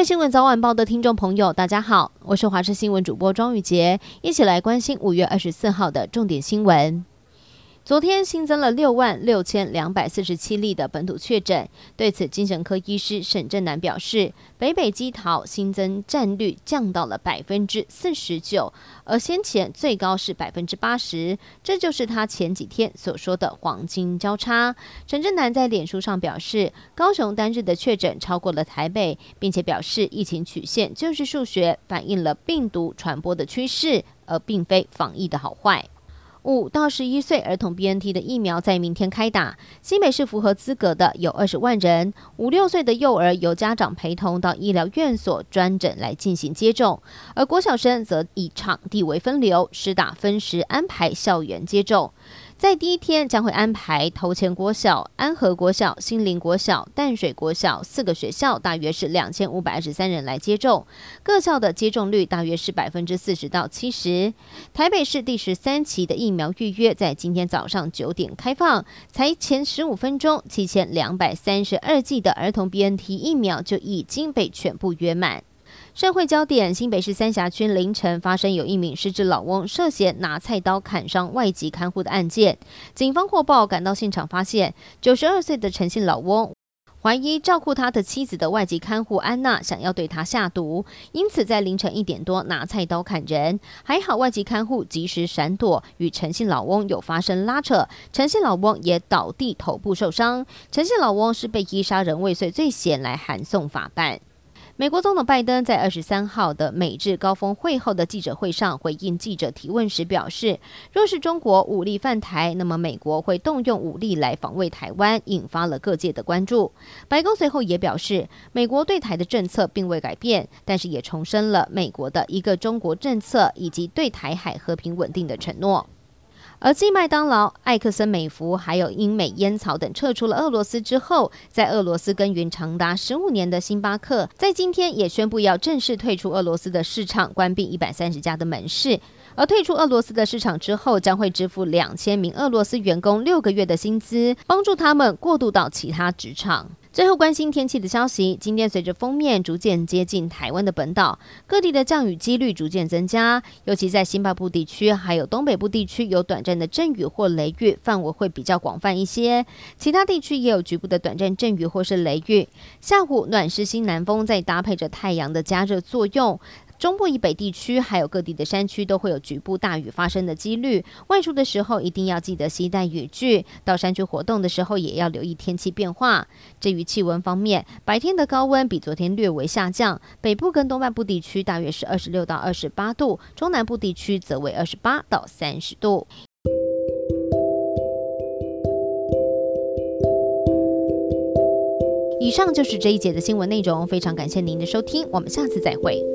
位新闻早晚报的听众朋友，大家好，我是华视新闻主播庄宇洁，一起来关心五月二十四号的重点新闻。昨天新增了六万六千两百四十七例的本土确诊，对此，精神科医师沈振南表示，北北基桃新增占率降到了百分之四十九，而先前最高是百分之八十，这就是他前几天所说的黄金交叉。沈振南在脸书上表示，高雄单日的确诊超过了台北，并且表示疫情曲线就是数学，反映了病毒传播的趋势，而并非防疫的好坏。五到十一岁儿童 BNT 的疫苗在明天开打，新北市符合资格的有二十万人，五六岁的幼儿由家长陪同到医疗院所专诊来进行接种，而国小生则以场地为分流，实打分时安排校园接种。在第一天将会安排头前国小、安和国小、新林国小、淡水国小四个学校，大约是两千五百二十三人来接种，各校的接种率大约是百分之四十到七十。台北市第十三期的疫苗预约在今天早上九点开放，才前十五分钟，七千两百三十二剂的儿童 BNT 疫苗就已经被全部约满。社会焦点：新北市三峡区凌晨发生有一名失智老翁涉嫌拿菜刀砍伤外籍看护的案件。警方获报赶到现场，发现九十二岁的陈姓老翁怀疑照顾他的妻子的外籍看护安娜想要对他下毒，因此在凌晨一点多拿菜刀砍人。还好外籍看护及时闪躲，与陈姓老翁有发生拉扯，陈姓老翁也倒地，头部受伤。陈姓老翁是被依杀人未遂罪嫌来函送法办。美国总统拜登在二十三号的美日高峰会后的记者会上回应记者提问时表示，若是中国武力犯台，那么美国会动用武力来防卫台湾，引发了各界的关注。白宫随后也表示，美国对台的政策并未改变，但是也重申了美国的一个中国政策以及对台海和平稳定的承诺。而继麦当劳、艾克森美孚还有英美烟草等撤出了俄罗斯之后，在俄罗斯耕耘长达十五年的星巴克，在今天也宣布要正式退出俄罗斯的市场，关闭一百三十家的门市。而退出俄罗斯的市场之后，将会支付两千名俄罗斯员工六个月的薪资，帮助他们过渡到其他职场。最后关心天气的消息，今天随着锋面逐渐接近台湾的本岛，各地的降雨几率逐渐增加，尤其在新北部地区还有东北部地区有短暂的阵雨或雷雨，范围会比较广泛一些。其他地区也有局部的短暂阵雨或是雷雨。下午暖湿西南风在搭配着太阳的加热作用。中部以北地区还有各地的山区都会有局部大雨发生的几率，外出的时候一定要记得携带雨具，到山区活动的时候也要留意天气变化。至于气温方面，白天的高温比昨天略微下降，北部跟东半部地区大约是二十六到二十八度，中南部地区则为二十八到三十度。以上就是这一节的新闻内容，非常感谢您的收听，我们下次再会。